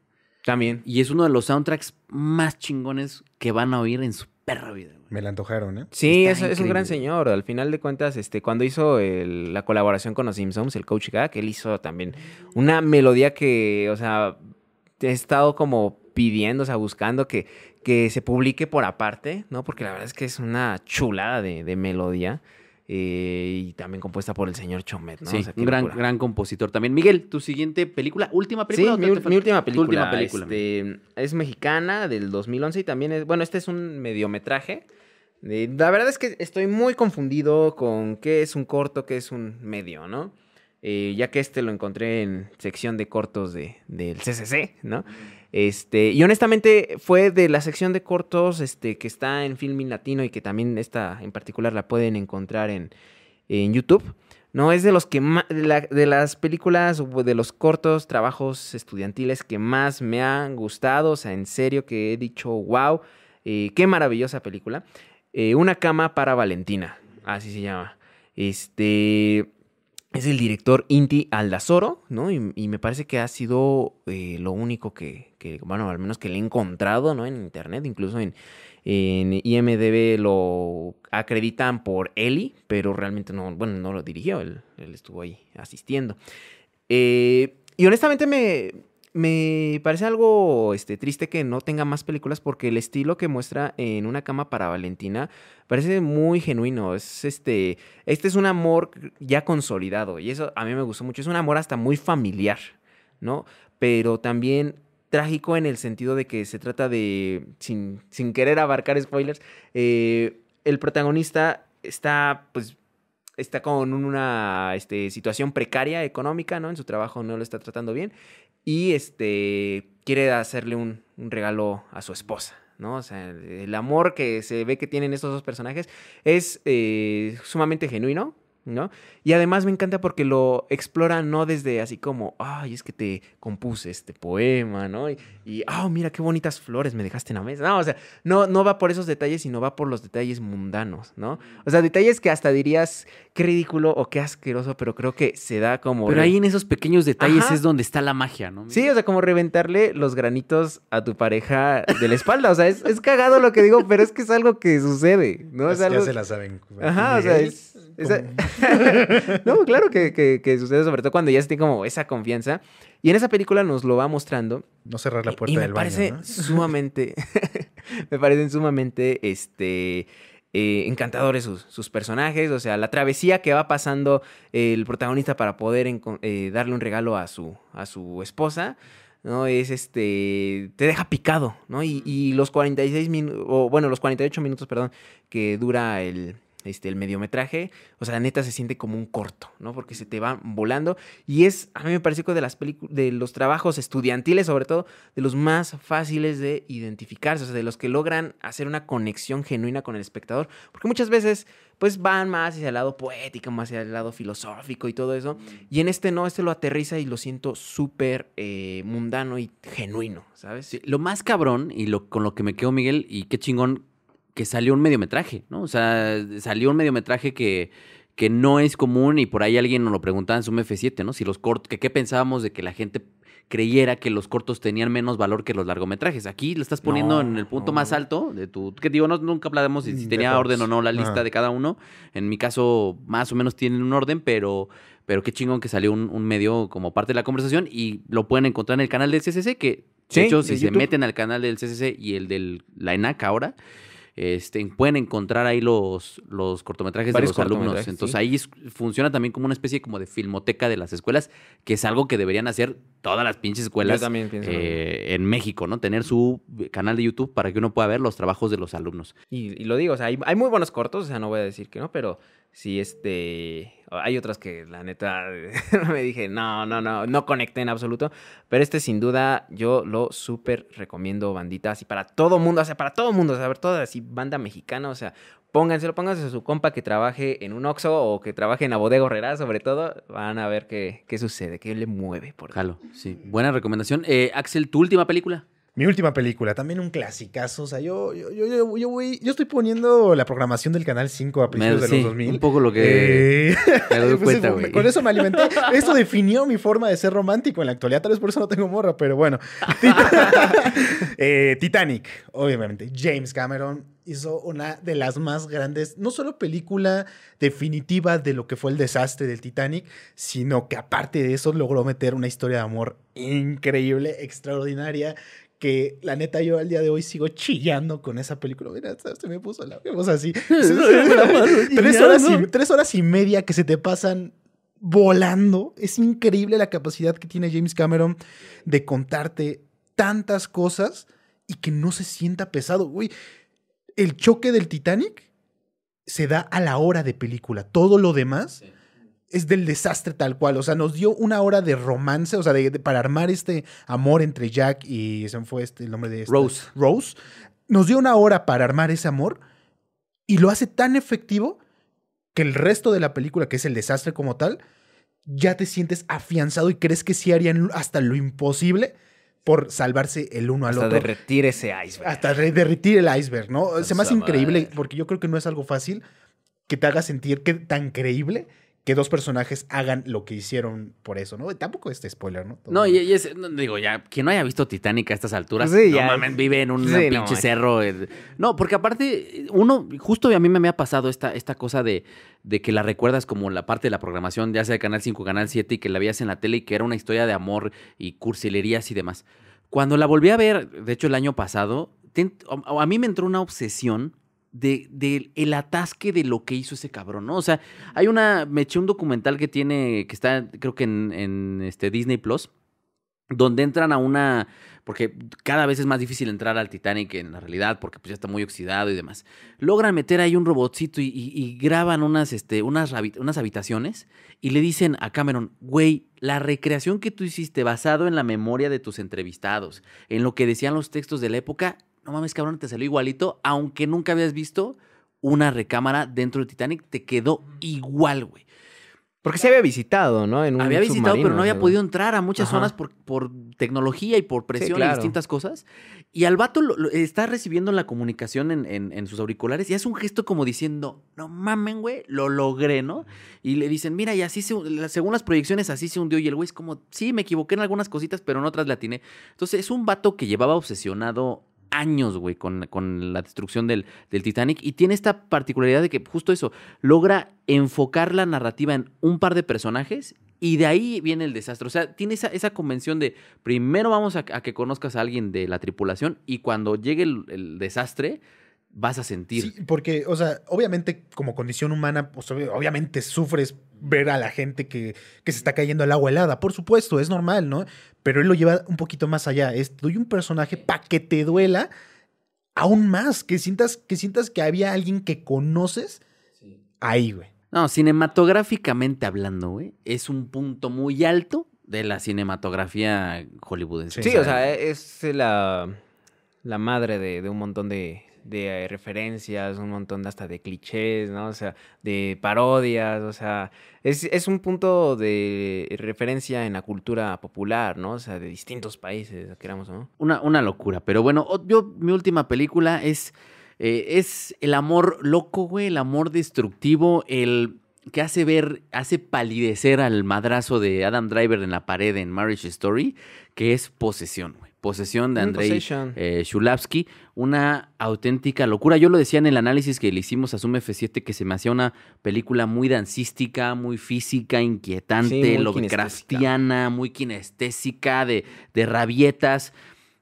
También. Y es uno de los soundtracks más chingones que van a oír en su perra vida. güey. Me la antojaron, ¿eh? Sí, es, es un gran señor. Al final de cuentas, este, cuando hizo el- la colaboración con los Simpsons, el Coach Gag, él hizo también una melodía que, o sea, he estado como pidiendo, o sea, buscando que, que se publique por aparte, ¿no? Porque la verdad es que es una chulada de, de melodía. Eh, y también compuesta por el señor Chomet, ¿no? sí, O sea, un gran, locura. gran compositor también. Miguel, tu siguiente película, última Sí, película. o mi, película. última película. este, es mexicana del 2011 y también es, bueno, este es un mediometraje. Eh, la verdad es que estoy muy confundido con qué es un corto, qué es un medio, ¿no? Eh, ya que este lo encontré en sección de cortos de, del CCC, ¿no? Este, y honestamente fue de la sección de cortos este, que está en Filmin Latino y que también esta en particular la pueden encontrar en, YouTube. No, es de los que de las películas o de los cortos trabajos estudiantiles que más me han gustado. O sea, en serio que he dicho, wow, eh, qué maravillosa película. Eh, Una cama para Valentina, así se llama. Este es el director Inti Aldazoro, ¿no? Y, y me parece que ha sido eh, lo único que, que, bueno, al menos que le he encontrado, ¿no? En internet, incluso en, en IMDB lo acreditan por Eli, pero realmente no, bueno, no lo dirigió, él, él estuvo ahí asistiendo. Eh, y honestamente me, me parece algo este, triste que no tenga más películas porque el estilo que muestra en Una cama para Valentina parece muy genuino. Es este, este es un amor ya consolidado y eso a mí me gustó mucho. Es un amor hasta muy familiar, ¿no? Pero también trágico en el sentido de que se trata de, sin, sin querer abarcar spoilers, eh, el protagonista está pues está con una este, situación precaria económica, ¿no? En su trabajo no lo está tratando bien y este quiere hacerle un, regalo a su esposa, ¿no? O sea, el amor que se ve que tienen estos dos personajes es eh, sumamente genuino, ¿no? Y además me encanta porque lo explora no desde así como, ay, es que te compuse este poema, ¿no? Y, y oh, mira qué bonitas flores me dejaste en la mesa. No, o sea, no, no va por esos detalles, sino va por los detalles mundanos, ¿no? O sea, detalles que hasta dirías qué ridículo o qué asqueroso, pero creo que se da como... Pero ahí en esos pequeños detalles Ajá. es donde está la magia, ¿no? Sí, o sea, como reventarle los granitos a tu pareja de la espalda. O sea, es, es cagado lo que digo, pero es que es algo que sucede, ¿no? Es Ya algo... se la saben. Ajá, o sea, es... es- como- no, claro que, que- que sucede, sobre todo cuando ya se tiene como esa confianza. Y en esa película nos lo va mostrando. No cerrar la puerta y me del baño, parece ¿no? sumamente... me parecen sumamente, este... eh, encantadores sus, sus personajes, o sea, la travesía que va pasando el protagonista para poder eh, darle un regalo a su, a su esposa, ¿no? Es este, te deja picado, ¿no? Y, y los 46 minutos, o bueno, los 48 minutos, perdón, que dura el, este, el mediometraje, o sea, neta se siente como un corto, ¿no? Porque se te va volando y es, a mí me parece que de las de los trabajos estudiantiles, sobre todo, de los más fáciles de identificarse, o sea, de los que logran hacer una conexión genuina con el espectador, porque muchas veces, pues van más hacia el lado poético, más hacia el lado filosófico y todo eso, y en este no, este lo aterriza y lo siento súper eh, mundano y genuino, ¿sabes? lo más cabrón y lo, con lo que me quedo, Miguel, y qué chingón que salió un mediometraje, ¿no? O sea, salió un mediometraje que, que no es común y por ahí alguien nos lo preguntaba en su F7, ¿no? Si los cortos, que qué pensábamos de que la gente creyera que los cortos tenían menos valor que los largometrajes. Aquí lo estás poniendo en el punto más alto de tu. Que digo, no, nunca hablamos si, si tenía orden o no la lista de cada uno. En mi caso, más o menos tienen un orden, pero, pero qué chingón que salió un, medio como parte de la conversación y lo pueden encontrar en el canal del CCC, que de hecho, si se meten al canal del CCC y el de la ENAC ahora, este, pueden encontrar ahí los, los cortometrajes de los alumnos. Entonces ahí funciona también como una especie como de filmoteca de las escuelas, que es algo que deberían hacer todas las pinches escuelas eh, en México, ¿no? Tener su canal de YouTube para que uno pueda ver los trabajos de los alumnos. Y, lo digo, o sea, hay, hay, muy buenos cortos, o sea, no voy a decir que no, pero sí, este, hay otras que la neta me dije, no, no, no, no conecté en absoluto. Pero este sin duda yo lo súper recomiendo, bandita. Así para todo mundo, o sea, para todo mundo, o sea, ver toda así banda mexicana, o sea, pónganselo, pónganse a su compa que trabaje en un Oxxo o que trabaje en la bodega sobre todo, van a ver qué, qué sucede, qué le mueve. Por Jalo, sí. Buena recomendación. Eh, Axel, ¿tu última película? Mi última película, también un clasicazo. O sea, yo, yo, yo, yo, voy, yo estoy poniendo la programación del Canal 5 a principios de los 2000. Un poco lo que me doy pues, cuenta, güey. con eso me alimenté. Esto definió mi forma de ser romántico en la actualidad. Tal vez por eso no tengo morra, pero bueno. Eh, Titanic, obviamente. James Cameron hizo una de las más grandes, no solo película definitiva de lo que fue el desastre del Titanic, sino que aparte de eso logró meter una historia de amor increíble, extraordinaria, que la neta yo al día de hoy sigo chillando con esa película. Mira, se me puso la vemos así. tres, horas y, tres horas y media que se te pasan volando. Es increíble la capacidad que tiene James Cameron de contarte tantas cosas y que no se sienta pesado. Uy, el choque del Titanic se da a la hora de película. Todo lo demás es del desastre tal cual. O sea, nos dio una hora de romance, o sea, de, para armar este amor entre Jack y se fue este, el nombre de Rose. Rose. Nos dio una hora para armar ese amor y lo hace tan efectivo que el resto de la película, que es el desastre como tal, ya te sientes afianzado y crees que sí harían hasta lo imposible por salvarse el uno al otro. Hasta derretir ese iceberg. Hasta derretir el iceberg, ¿no? Se me hace increíble porque yo creo que no es algo fácil que te haga sentir que tan creíble que dos personajes hagan lo que hicieron por eso, ¿no? Tampoco este spoiler, ¿no? no, y, es, digo, ya, quien no haya visto Titanic a estas alturas, sí, no mames, vive en un pinche cerro. Eh. No, porque aparte, uno, justo a mí me había pasado esta, esta cosa de, de que la recuerdas como la parte de la programación, ya sea de Canal 5, Canal 7, y que la veías en la tele y que era una historia de amor y cursilerías y demás. Cuando la volví a ver, de hecho el año pasado, a mí me entró una obsesión de, el atasque de lo que hizo ese cabrón, ¿no? O sea, hay una, me eché un documental que tiene, que está creo que en, en este Disney Plus, donde entran a una, porque cada vez es más difícil entrar al Titanic en la realidad, porque pues ya está muy oxidado y demás. Logran meter ahí un robotcito y, graban unas, este, unas, unas habitaciones y le dicen a Cameron, güey, la recreación que tú hiciste basado en la memoria de tus entrevistados, en lo que decían los textos de la época, no mames, cabrón, te salió igualito, aunque nunca habías visto una recámara dentro del Titanic, te quedó igual, güey. Porque se había visitado, ¿no? En un había visitado, pero no había podido entrar a muchas zonas por, por, tecnología y por presión y distintas cosas. Y al vato lo, está recibiendo la comunicación en, en, sus auriculares y hace un gesto como diciendo, no mamen, güey, lo logré, ¿no? Y le dicen, mira, y así se, según las proyecciones, así se hundió. Y el güey es como, sí, me equivoqué en algunas cositas, pero en otras la atiné. Entonces es un vato que llevaba obsesionado años, güey, con, con, la destrucción del, del, Titanic. Y tiene esta particularidad de que justo eso, logra enfocar la narrativa en un par de personajes y de ahí viene el desastre. O sea, tiene esa, esa convención de primero vamos a, que conozcas a alguien de la tripulación y cuando llegue el, desastre vas a sentir. Sí, porque, o sea, obviamente como condición humana, pues, obviamente sufres ver a la gente que, que, se está cayendo al agua helada. Por supuesto, es normal, ¿no? Pero él lo lleva un poquito más allá. Es, doy un personaje para que te duela aún más, que sientas, que sientas que había alguien que conoces ahí, güey. No, cinematográficamente hablando, güey, es un punto muy alto de la cinematografía hollywoodense. Sí, o sea, es la, la madre de, de un montón de, de referencias, un montón hasta de clichés, ¿no? O sea, de parodias, o sea, es, es, un punto de referencia en la cultura popular, ¿no? O sea, de distintos países, queramos, ¿no? Una, una locura, pero bueno, yo, mi última película es, eh, es el amor loco, güey, el amor destructivo, el que hace ver, hace palidecer al madrazo de Adam Driver en la pared en Marriage Story, que es Posesión, güey. Posesión de Andrei eh, Shulavsky, una auténtica locura. Yo lo decía en el análisis que le hicimos a Zoom F7 que se me hacía una película muy dancística, muy física, inquietante, sí, Lovecraftiana, muy kinestésica, de, de rabietas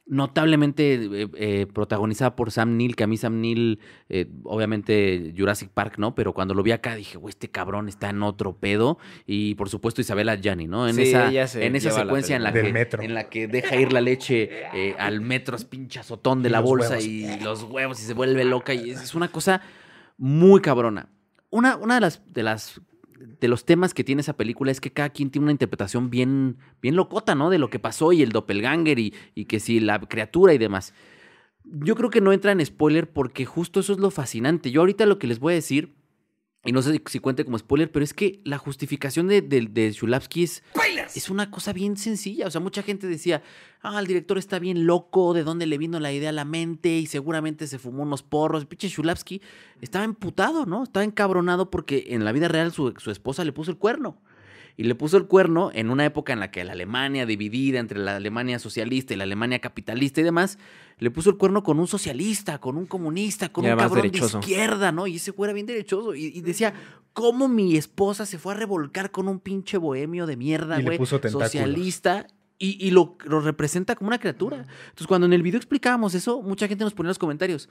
notablemente eh, eh, protagonizada por Sam Neill, que a mí Sam Neill, eh, obviamente Jurassic Park, ¿no? Pero cuando lo vi acá dije, güey, este cabrón está en otro pedo. Y por supuesto Isabela Gianni, ¿no? En esa, en esa secuencia en la, que, en la que deja ir la leche al metro, pinchazotón de la bolsa y los huevos y se vuelve loca. Y es, una cosa muy cabrona. Una, una de las, de las de los temas que tiene esa película es que cada quien tiene una interpretación bien, bien locota, ¿no? De lo que pasó y el doppelganger y, y que si la criatura y demás. Yo creo que no entra en spoiler porque justo eso es lo fascinante. Yo ahorita lo que les voy a decir y no sé si, cuente como spoiler, pero es que la justificación de, de, de es, es, una cosa bien sencilla. O sea, mucha gente decía, ah, el director está bien loco, de dónde le vino la idea a la mente y seguramente se fumó unos porros. Pinche Shulavsky estaba emputado, ¿no? Estaba encabronado porque en la vida real su, su esposa le puso el cuerno y le puso el cuerno en una época en la que la Alemania dividida entre la Alemania socialista y la Alemania capitalista y demás, le puso el cuerno con un socialista, con un comunista, con un cabrón de izquierda, ¿no? Y ese güey era bien derechoso y, decía, ¿cómo mi esposa se fue a revolcar con un pinche bohemio de mierda, güey? Socialista y, y lo, lo, representa como una criatura. Entonces, cuando en el video explicábamos eso, mucha gente nos ponía en los comentarios.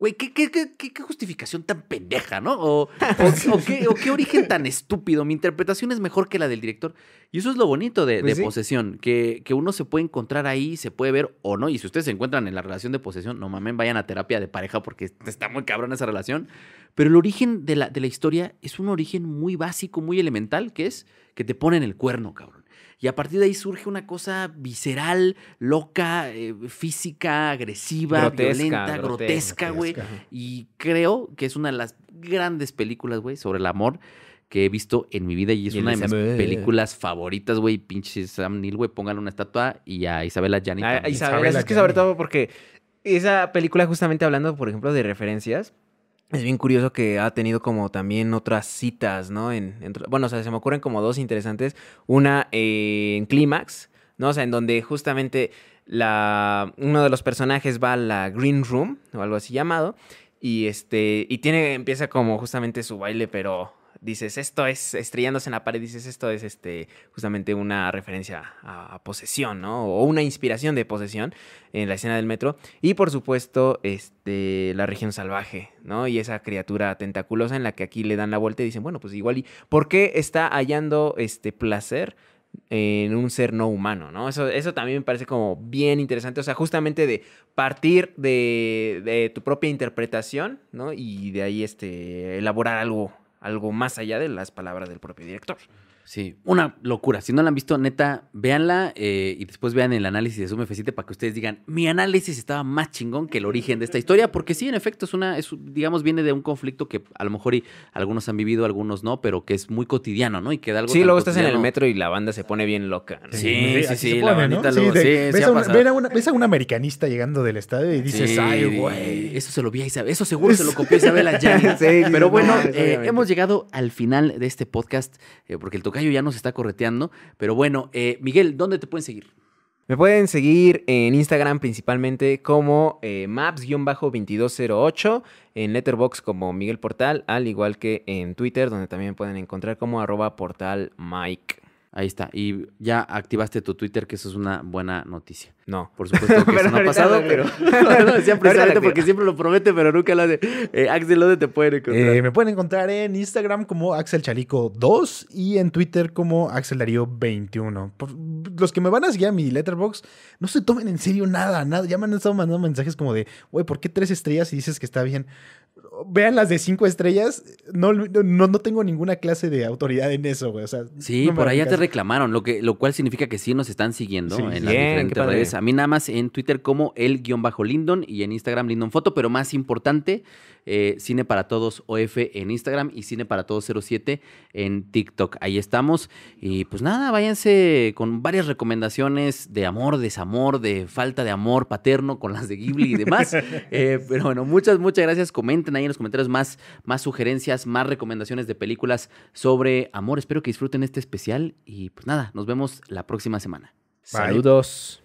Güey, ¿qué, qué, qué, justificación tan pendeja, ¿no? O, qué, origen tan estúpido. Mi interpretación es mejor que la del director. Y eso es lo bonito de, pues posesión, que, que, uno se puede encontrar ahí, se puede ver o no. Y si ustedes se encuentran en la relación de posesión, no mames, vayan a terapia de pareja porque está muy cabrón esa relación. Pero el origen de la, de la historia es un origen muy básico, muy elemental, que es que te ponen el cuerno, cabrón. Y a partir de ahí surge una cosa visceral, loca, eh, física, agresiva, violenta, grotesca, güey. Y creo que es una de las grandes películas, güey, sobre el amor que he visto en mi vida y es una de mis películas favoritas, güey. Pinche Sam Neill, güey, pónganle una estatua y a Isabela Gianni. Ah, Isabela, es que sobre todo porque esa película justamente hablando, por ejemplo, de referencias, es bien curioso que ha tenido como también otras citas, ¿no? En, bueno, o sea, se me ocurren como dos interesantes. Una en Clímax, ¿no? O sea, en donde justamente la, uno de los personajes va a la Green Room, o algo así llamado, y este, y tiene, empieza como justamente su baile, pero dices, esto es estrellándose en la pared, dices, esto es este, justamente una referencia a, posesión, ¿no? O una inspiración de posesión en la escena del metro. Y por supuesto, este, la región salvaje, ¿no? Y esa criatura tentaculosa en la que aquí le dan la vuelta y dicen, bueno, pues igual, ¿y ¿por qué está hallando este placer? en un ser no humano, ¿no? Eso, eso también me parece como bien interesante, o sea, justamente de partir de, de, tu propia interpretación, ¿no? Y de ahí este, elaborar algo, algo más allá de las palabras del propio director. Sí, una locura. Si no la han visto, neta, véanla eh, y después vean el análisis de Zoom F7 para que ustedes digan, mi análisis estaba más chingón que el origen de esta historia, porque sí, en efecto, es una, es, digamos, viene de un conflicto que a lo mejor y algunos han vivido, algunos no, pero que es muy cotidiano, ¿no? Y que algo Sí, luego estás en el metro y la banda se pone bien loca. Sí, sí, sí, la bandita luego, sí, ves, a una, ves, a un americanista llegando del estadio y dices, ay, güey. Eso se lo vi a Isabel, eso seguro se lo copió Isabela ya. pero bueno, eh, hemos llegado al final de este podcast, eh, porque el Cayo ya nos está correteando. Pero bueno, eh, Miguel, ¿dónde te pueden seguir? Me pueden seguir en Instagram principalmente como eh, maps-2208, en Letterbox como Miguel Portal, al igual que en Twitter, donde también pueden encontrar como arroba portal. Ahí está. Y ya activaste tu Twitter, que eso es una buena noticia. No. Por supuesto que eso no ha pasado, pero. siempre porque siempre lo promete, pero nunca lo hace. Eh, Axel, ¿dónde te pueden encontrar? Eh, me pueden encontrar en Instagram como Axel Chalico 2 y en Twitter como Axel Darío 21. los que me van a seguir a mi letterbox, no se tomen en serio nada, nada. Ya me han estado mandando mensajes como de, güey, ¿por qué tres estrellas y dices que está bien? Vean las de cinco estrellas. No, no, no tengo ninguna clase de autoridad en eso, güey. O sea, Sí, no por allá te reclamaron, lo, que, lo cual significa que sí nos están siguiendo Sí. en las Bien, qué diferentes redes. A mí nada más en Twitter como el guion bajo Lindon y en Instagram Lindon Foto, pero más importante, eh, Cine para Todos OF en Instagram y Cine para Todos 07 en TikTok. Ahí estamos. Y pues nada, váyanse con varias recomendaciones de amor, desamor, de falta de amor paterno con las de Ghibli y demás. Eh, pero bueno, muchas, muchas gracias. Comenten ahí en los comentarios más, más sugerencias, más recomendaciones de películas sobre amor. Espero que disfruten este especial y pues nada, nos vemos la próxima semana. Bye. Saludos.